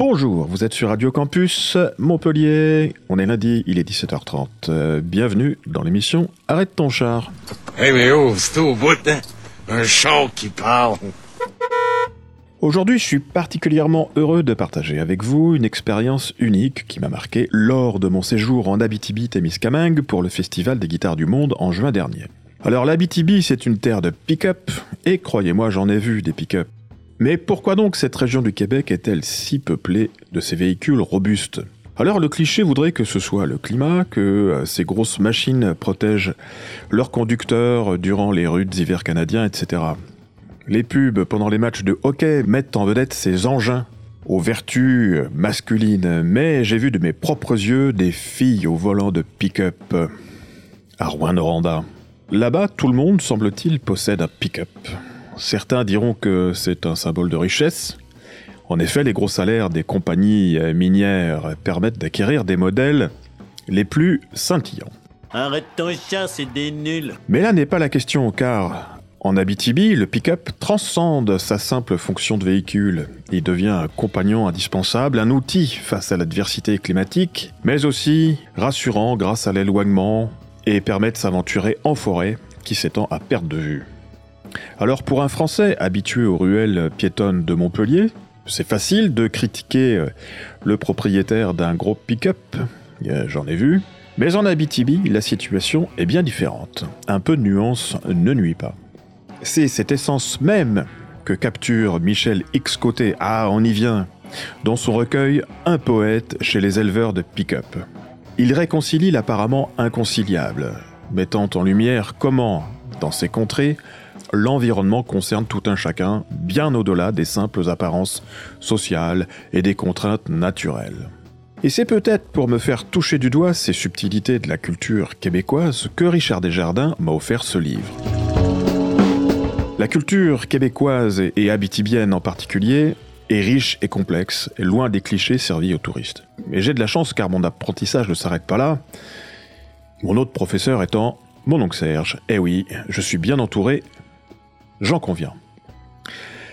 Bonjour, vous êtes sur Radio Campus Montpellier. On est lundi, il est 17h30. Euh, bienvenue dans l'émission Arrête ton char. Hey, mais oh, c'est au bout, hein? Un char qui parle. Aujourd'hui, je suis particulièrement heureux de partager avec vous une expérience unique qui m'a marqué lors de mon séjour en Abitibi-Témiscamingue pour le Festival des guitares du monde en juin dernier. Alors l'Abitibi, c'est une terre de pick-up, et croyez-moi, j'en ai vu des pick-up. Mais pourquoi donc cette région du Québec est-elle si peuplée de ces véhicules robustes? Alors le cliché voudrait que ce soit le climat, que euh, ces grosses machines protègent leurs conducteurs durant les rudes hivers canadiens, etc. Les pubs pendant les matchs de hockey mettent en vedette ces engins aux vertus masculines, mais j'ai vu de mes propres yeux des filles au volant de pick-up à Rouen-Noranda. Là-bas, tout le monde, semble-t-il, possède un pick-up. Certains diront que c'est un symbole de richesse. En effet, les gros salaires des compagnies minières permettent d'acquérir des modèles les plus scintillants. Arrête ton chat, c'est des nuls. Mais là n'est pas la question, car en Abitibi, le pick-up transcende sa simple fonction de véhicule. Il devient un compagnon indispensable, un outil face à l'adversité climatique, mais aussi rassurant grâce à l'éloignement et permet de s'aventurer en forêt qui s'étend à perte de vue. Alors pour un Français habitué aux ruelles piétonnes de Montpellier, c'est facile de critiquer euh, le propriétaire d'un gros pick-up, j'en ai vu, mais en Abitibi, la situation est bien différente. Un peu de nuance ne nuit pas. C'est cette essence même que capture Michel X Côté, ah on y vient, dans son recueil Un poète chez les éleveurs de pick-up. Il réconcilie l'apparemment inconciliable, mettant en lumière comment, dans ces contrées, l'environnement concerne tout un chacun, bien au-delà des simples apparences sociales et des contraintes naturelles. Et c'est peut-être pour me faire toucher du doigt ces subtilités de la culture québécoise que Richard Desjardins m'a offert ce livre. La culture québécoise et habitibienne en particulier est riche et complexe, et loin des clichés servis aux touristes. Mais j'ai de la chance car mon apprentissage ne s'arrête pas là. Mon autre professeur étant mon oncle Serge. Eh oui, je suis bien entouré J'en conviens.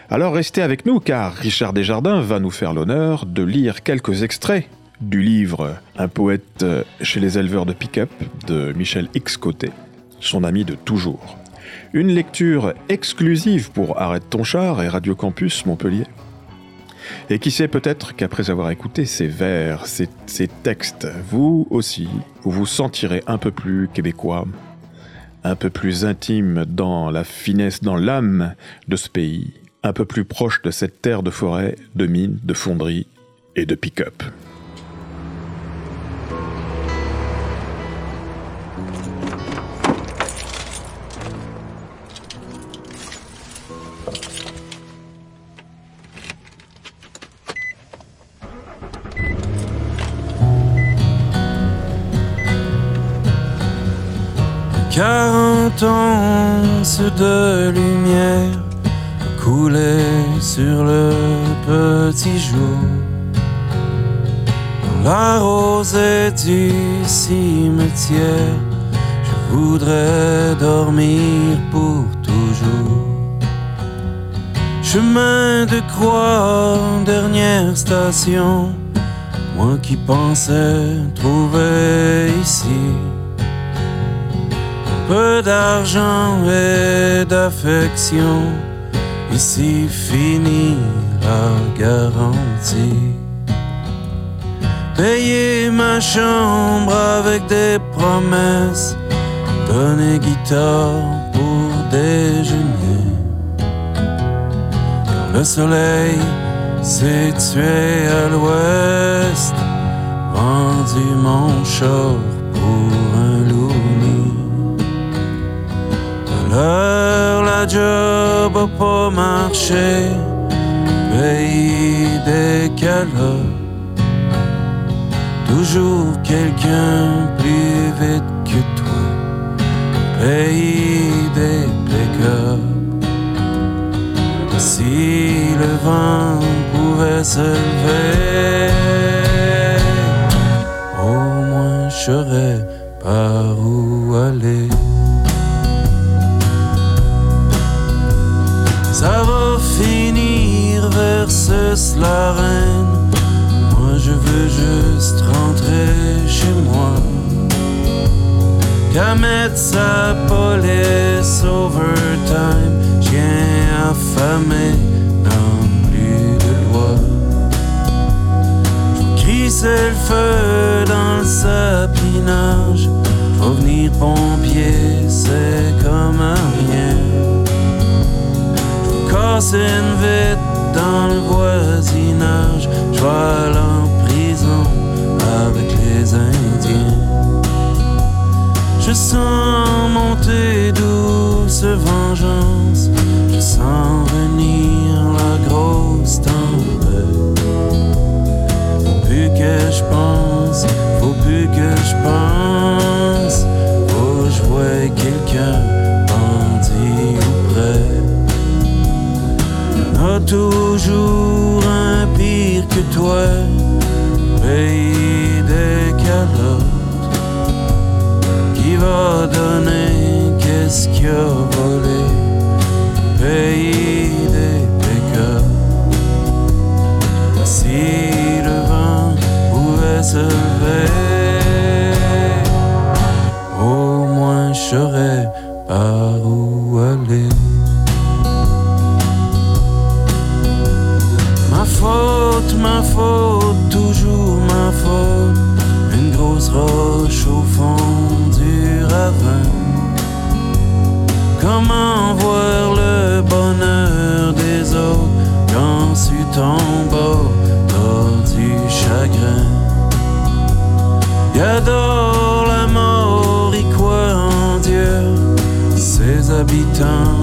Alors restez avec nous car Richard Desjardins va nous faire l'honneur de lire quelques extraits du livre Un poète chez les éleveurs de pick-up de Michel X Côté, son ami de toujours. Une lecture exclusive pour Arrête ton char et Radio Campus Montpellier. Et qui sait peut-être qu'après avoir écouté ces vers, ces, ces textes, vous aussi, vous vous sentirez un peu plus québécois, un peu plus intime dans la finesse, dans l'âme de ce pays, un peu plus proche de cette terre de forêt, de mines, de fonderies et de pick-up. De lumière coulaient sur le petit jour. Dans la rosée du cimetière, je voudrais dormir pour toujours. Chemin de croix, dernière station, moi qui pensais trouver ici peu d'argent et d'affection. Ici finit la garantie. Payer ma chambre avec des promesses. Donner guitare pour déjeuner. le soleil s'est tué à l'ouest, vendu mon char pour un loup la job a pas marché, pays des calottes. Toujours quelqu'un plus vite que toi, pays des pick Si le vent pouvait se lever, au moins je saurais par où aller. Mettre sa police overtime, chien affamé, non plus de loi. Crisser le feu dans le sapinage, faut venir pompier, c'est comme un rien. Casser une vite dans le voisinage, je Je ma faute, toujours ma faute. Une grosse roche au fond du ravin. Comment voir le bonheur des autres quand tu tombes bord du chagrin? Il adore la mort, il croit en Dieu, ses habitants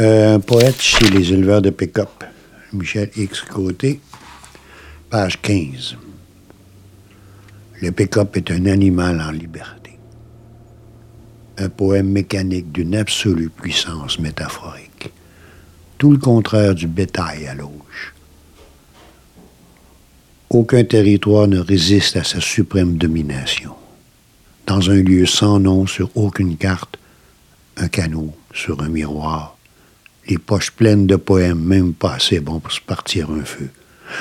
Euh, un poète chez les éleveurs de pick-up. Michel X Côté, page 15. Le pick-up est un animal en liberté. Un poème mécanique d'une absolue puissance métaphorique. Tout le contraire du bétail à l'auge. Aucun territoire ne résiste à sa suprême domination. Dans un lieu sans nom sur aucune carte, un canot sur un miroir, les poches pleines de poèmes, même pas assez bons pour se partir un feu.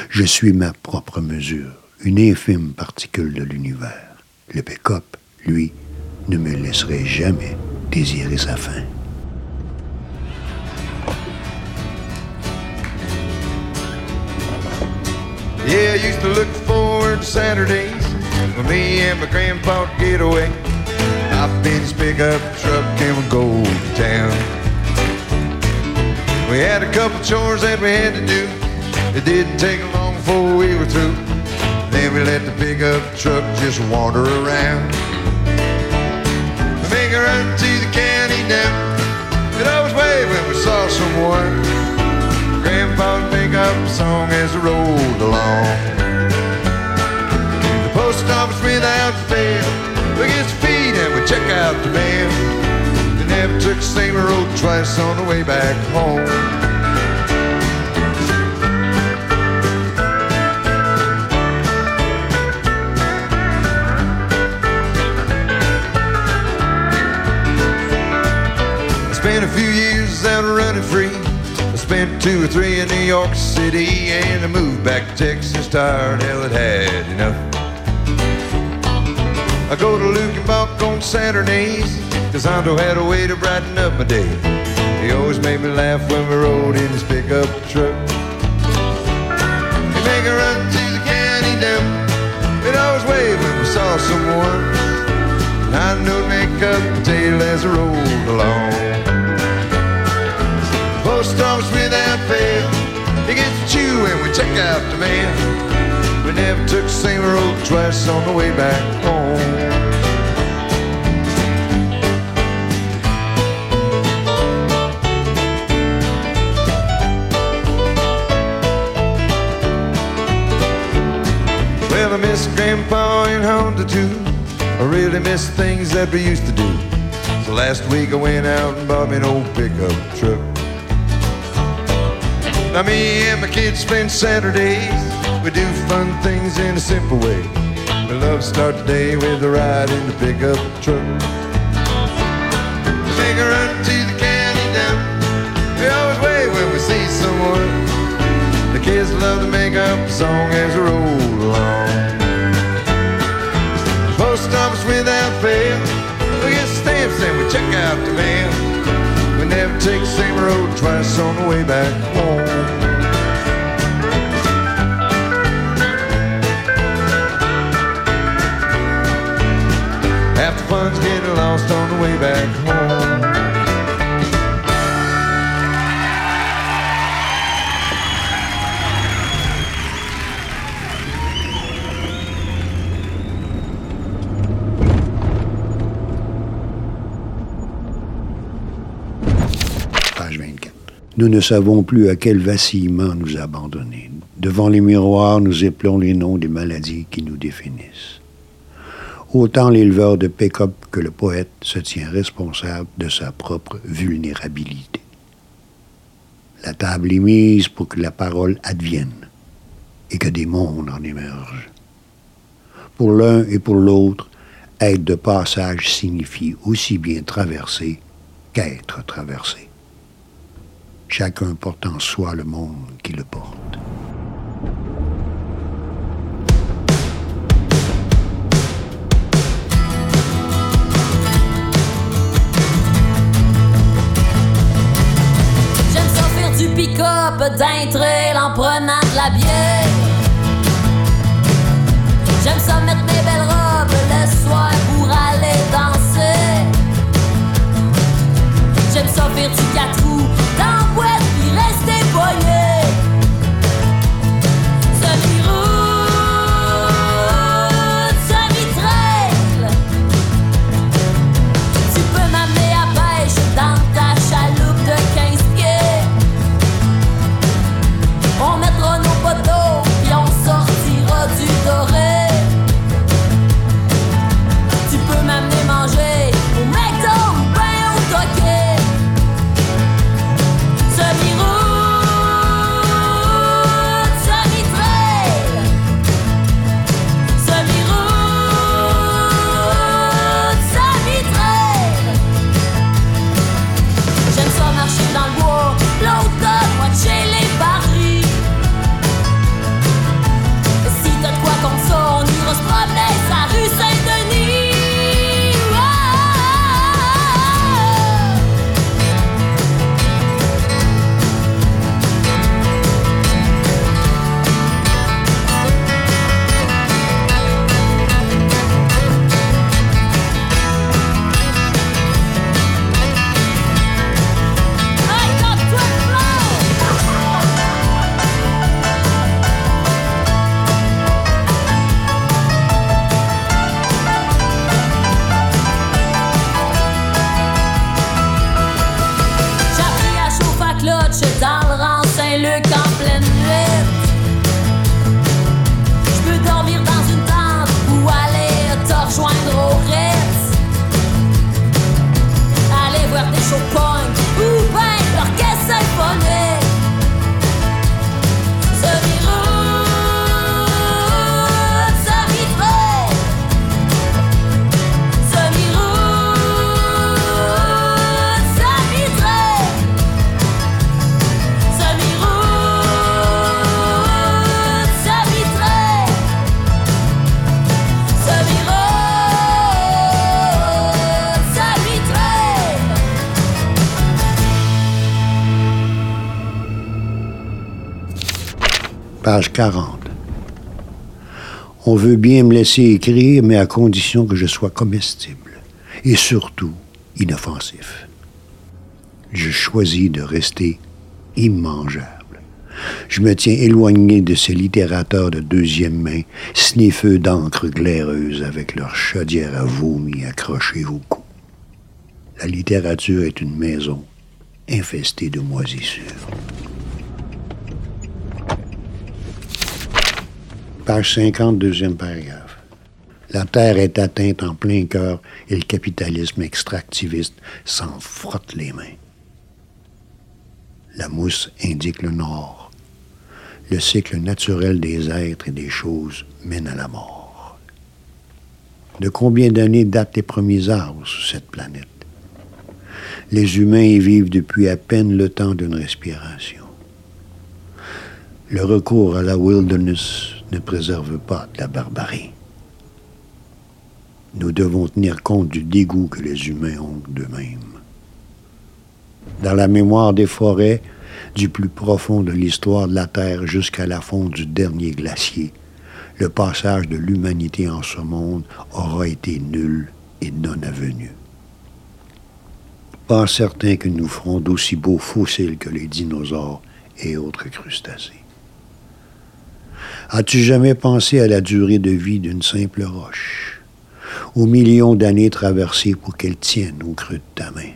Je suis ma propre mesure, une infime particule de l'univers. Le pick-up, lui, ne me laisserait jamais désirer sa fin. Yeah, I used to look forward to Saturdays when me and my grandpa would get away. Hop in his pickup truck and we'd go to town. We had a couple chores that we had to do. It didn't take long before we were through. Then we let the pickup truck just wander around. We make a run to the county now. We'd always wave when we saw someone. Grandpa'd make up a song as I rolled along. To the post office without fail, we get the feed and we check out the mail. They never took the same road twice on the way back home. Been a few years out running free Spent two or three in New York City and I moved back to Texas, tired, hell, it had enough. I go to Luke and Buck on Saturdays, cause Hondo had a way to brighten up my day. He always made me laugh when we rode in his pickup truck. He'd make a run to the county dump. We'd always wave when we saw someone. And I know make up the tail as I rolled along. Post office. When we check out the mail. We never took the same road twice on the way back home. Well, I miss Grandpa and Honda too. I really miss things that we used to do. So last week I went out and bought me an old pickup truck. Now me and my kids spend Saturdays. We do fun things in a simple way. We love to start the day with a ride in the pickup truck. We make a run to the county dump. We always wave when we see someone. The kids love to make up a song as we roll along. Post office without fail. We get stamps and we check out the mail. Take the same road twice on the way back home. The fun's getting lost on the way back Nous ne savons plus à quel vacillement nous abandonner. Devant les miroirs, nous éplons les noms des maladies qui nous définissent. Autant l'éleveur de pick-up que le poète se tient responsable de sa propre vulnérabilité. La table est mise pour que la parole advienne et que des mondes en émergent. Pour l'un et pour l'autre, être de passage signifie aussi bien traverser qu'être traversé. Chacun porte en soi le monde qui le porte. du pick-up, d'un trail en prenant de la bière. J'aime ça mettre mes belles robes le soir pour aller danser. J'aime ça faire du 4 Aller Page 40. On veut bien me laisser écrire, mais à condition que je sois comestible. Et surtout, inoffensif. Je choisis de rester immangeable. Je me tiens éloigné de ces littérateurs de deuxième main, sniffeux d'encre glaireuse avec leur chaudière à vomi accrochée au cou. La littérature est une maison infestée de moisissures. Page 50, deuxième paragraphe. La Terre est atteinte en plein cœur et le capitalisme extractiviste s'en frotte les mains. La mousse indique le nord. Le cycle naturel des êtres et des choses mène à la mort. De combien d'années datent les premiers arbres sur cette planète? Les humains y vivent depuis à peine le temps d'une respiration. Le recours à la wilderness ne préserve pas de la barbarie. Nous devons tenir compte du dégoût que les humains ont d'eux-mêmes. Dans la mémoire des forêts, du plus profond de l'histoire de la Terre jusqu'à la fonte du dernier glacier, le passage de l'humanité en ce monde aura été nul et non avenu. Pas certain que nous ferons d'aussi beaux fossiles que les dinosaures et autres crustacés. As-tu jamais pensé à la durée de vie d'une simple roche, aux millions d'années traversées pour qu'elle tienne au creux de ta main?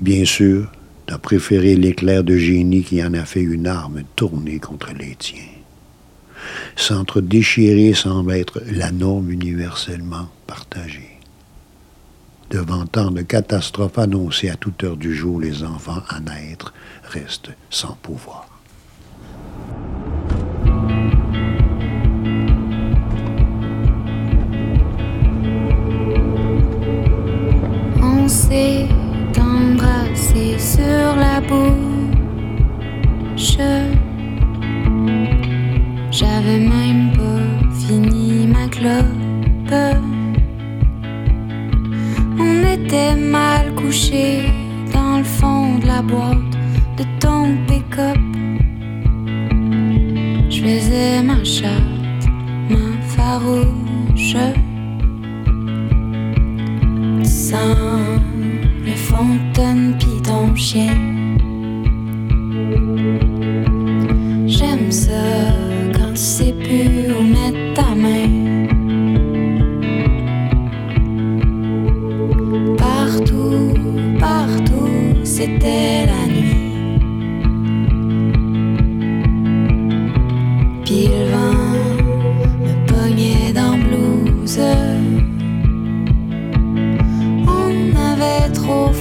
Bien sûr, t'as préféré l'éclair de génie qui en a fait une arme tournée contre les tiens. S'entre-déchirer semble être la norme universellement partagée. Devant tant de catastrophes annoncées à toute heure du jour, les enfants à naître restent sans pouvoir. On s'est embrassé sur la bouche.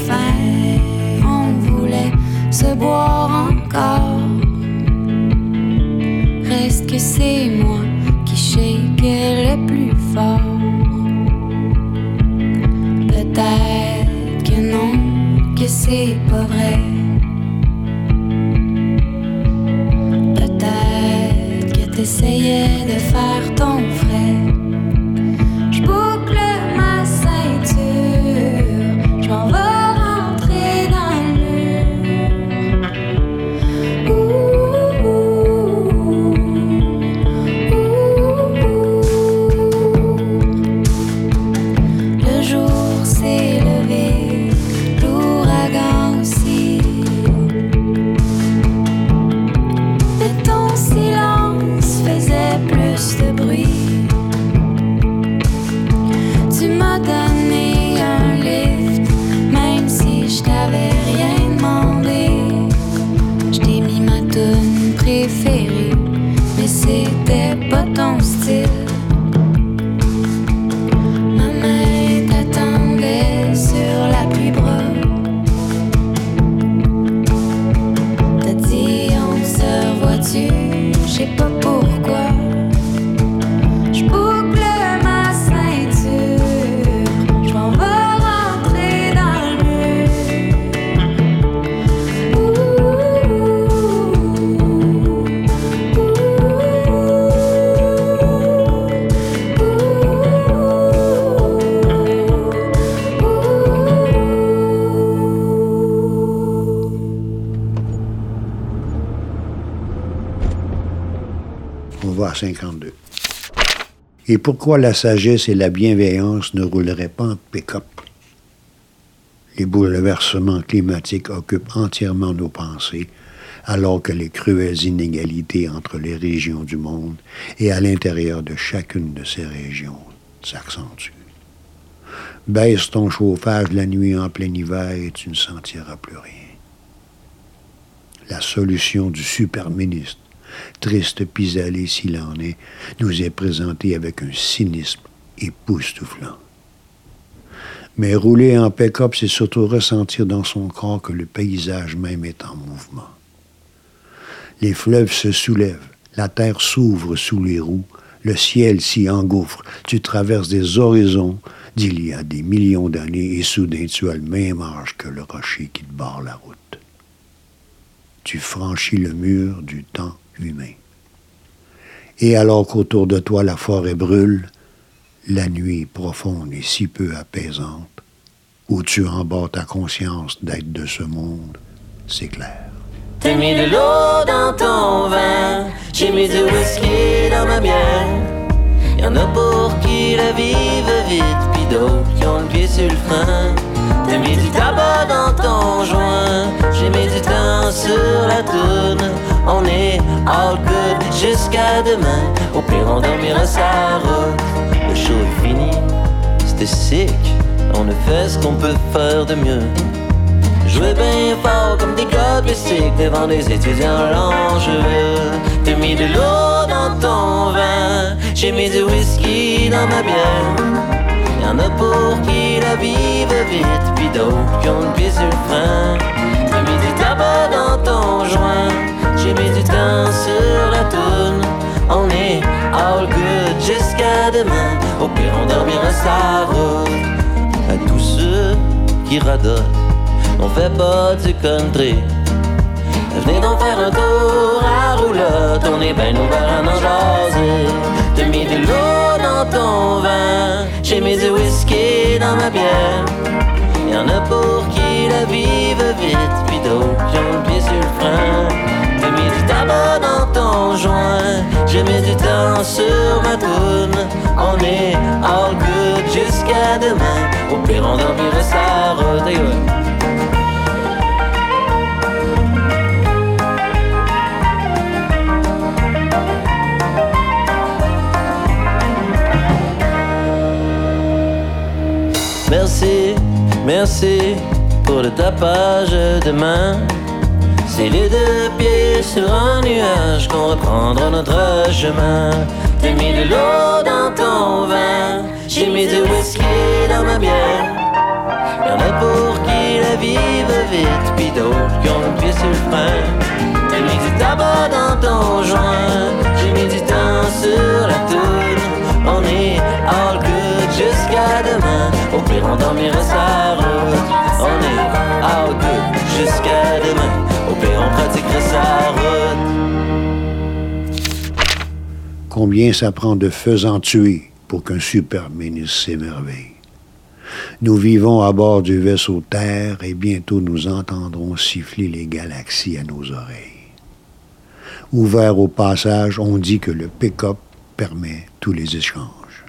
Faim, on voulait se boire Et pourquoi la sagesse et la bienveillance ne rouleraient pas en pick-up? Les bouleversements climatiques occupent entièrement nos pensées, alors que les cruelles inégalités entre les régions du monde et à l'intérieur de chacune de ces régions s'accentuent. Baisse ton chauffage la nuit en plein hiver et tu ne sentiras plus rien. La solution du super ministre triste pis-aller s'il en est, nous est présentée avec un cynisme époustouflant. Mais rouler en pick-up, c'est surtout ressentir dans son corps que le paysage même est en mouvement. Les fleuves se soulèvent, la terre s'ouvre sous les roues, le ciel s'y engouffre, tu traverses des horizons d'il y a des millions d'années et soudain tu as le même âge que le rocher qui te barre la route. Tu franchis le mur du temps humain. Et alors qu'autour de toi la forêt brûle, la nuit profonde et si peu apaisante, où tu embats ta conscience d'être de ce monde, c'est clair. T'as mis de l'eau dans ton vin, j'ai mis du whisky dans ma bière. Y'en a pour qui la vivent vite, pis d'autres qui ont le pied sur le frein. T'as mis du tabac dans ton joint, j'ai mis du temps sur la toune. On est all good jusqu'à demain, au pire on dormira sa route. Le show est fini, c'était sick, on a fait ce qu'on peut faire de mieux. Jouer bien fort comme des gars de devant des étudiants l'enjeu. T'as mis de l'eau dans ton vin, j'ai mis du whisky dans ma bière. Y'en a pour qui la vivent vite, puis d'autres qui ont le frein. À tous ceux qui radotent on fait pas du country. Venez donc faire un tour à roulotte, on est ben ouvert à en jaser. T'as de l'eau dans ton vin, j'ai mis du whisky dans ma bière. Y'en a pour qui la vivent vite, puis d'autres qui ont le pied sur le frein. Ton joint, j'ai mis du temps sur ma toune. On est all good jusqu'à demain, au pire on dormira sa route. Merci, merci pour le tapage de main. C'est les deux pieds sur un nuage qu'on reprendra notre chemin. T'as mis de l'eau dans ton vin, j'ai mis du whisky dans ma bière. Y'en a pour qui la vivent vite, puis d'autres qui ont le pied sur le frein. T'as mis du tabac dans ton joint, j'ai mis du temps sur la tour. On est all good jusqu'à demain. Au pire, on dormira sa route. On est all good jusqu'à demain. Combien ça prend de faisant tuer pour qu'un super ministre s'émerveille? Nous vivons à bord du vaisseau Terre et bientôt nous entendrons siffler les galaxies à nos oreilles. Ouvert au passage, on dit que le pick-up permet tous les échanges.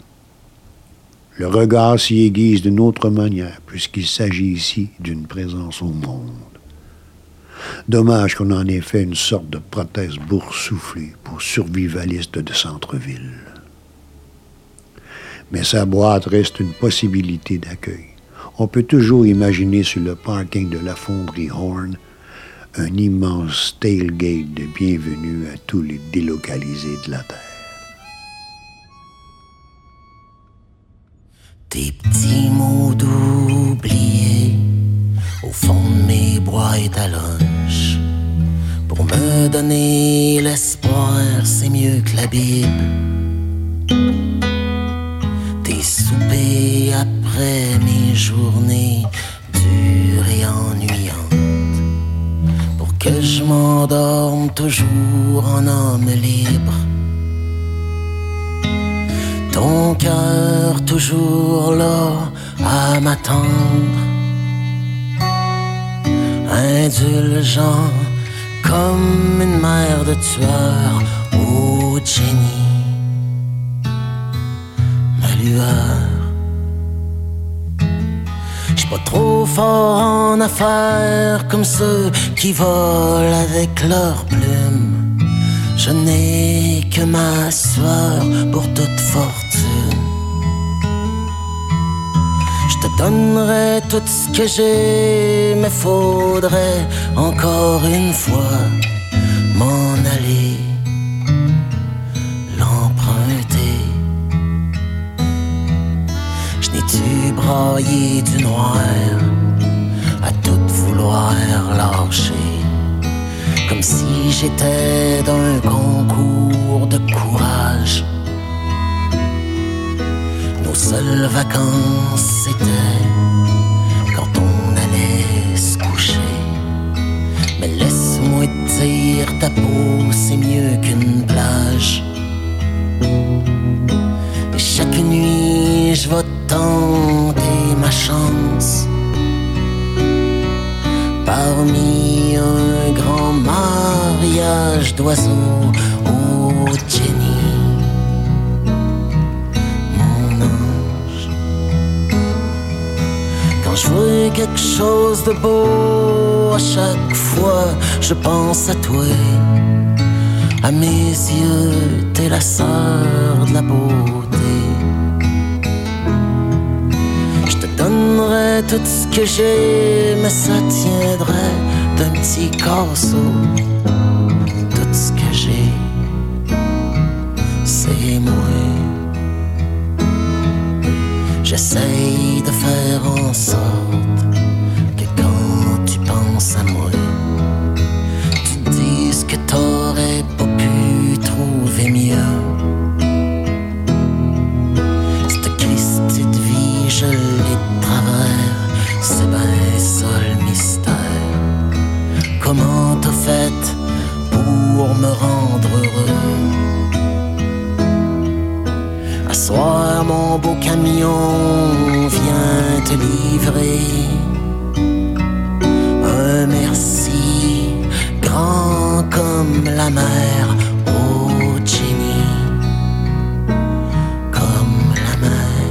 Le regard s'y aiguise d'une autre manière, puisqu'il s'agit ici d'une présence au monde. Dommage qu'on en ait fait une sorte de prothèse boursouflée pour survivalistes de centre-ville. Mais sa boîte reste une possibilité d'accueil. On peut toujours imaginer sur le parking de la fonderie Horn un immense tailgate de bienvenue à tous les délocalisés de la Terre. Petits mots au fond de mes boîtes à lunch. Pour me donner l'espoir, c'est mieux que la Bible. Des soupers après mes journées dures et ennuyantes. Pour que je m'endorme toujours en homme libre ton cœur toujours là à m'attendre, indulgent comme une mère de tueur au génie. Ma lueur. J'suis pas trop fort en affaires comme ceux qui volent avec leurs plumes. Je n'ai que ma soeur pour toute fortune. Je te donnerai tout ce que j'ai, mais faudrait encore une fois m'en aller, l'emprunter. Je n'ai-tu braillé du noir à tout vouloir lâcher, comme si j'étais d'un concours de courage. Nos seules vacances c'était quand on allait se coucher. Mais laisse-moi dire, ta peau c'est mieux qu'une plage. Et chaque nuit je vais tenter ma chance. Parmi un grand mariage d'oiseaux, oh Jenny, Quand je quelque chose de beau, à chaque fois je pense à toi. À mes yeux, t'es la sœur de la beauté. Je te donnerai tout ce que j'ai, mais ça tiendrait d'un petit corso. J'essaye de faire en sorte que quand tu penses à moi, tu te dises que t'aurais pas pu trouver mieux. Cette Christie de vie, je l'ai de travers, c'est ben ça le mystère. Comment t'as fait pour me rendre heureux? Soir, mon beau camion vient te livrer un merci grand comme la mer, oh Jenny, comme la mer.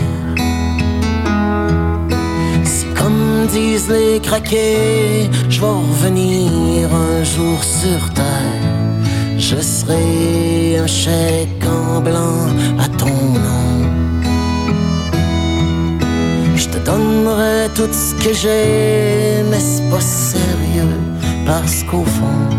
Si comme disent les craqués, je vais revenir un jour sur terre, je serai un chèque en blanc à ton nom. Je te donnerai tout ce que j'ai, mais c'est pas sérieux, parce qu'au fond,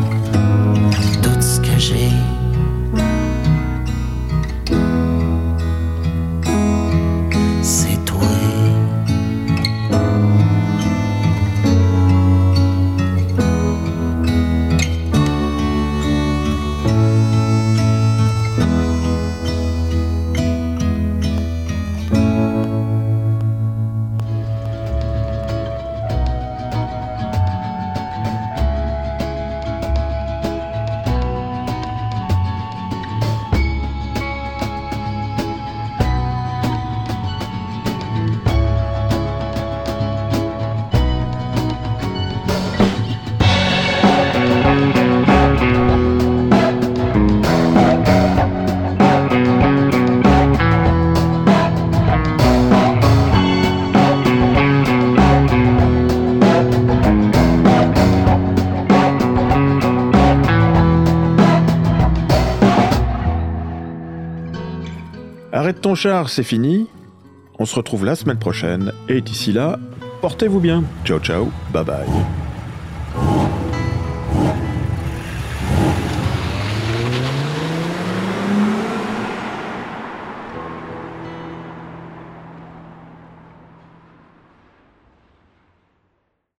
C'est fini. On se retrouve la semaine prochaine. Et d'ici là, portez-vous bien. Ciao ciao, bye bye.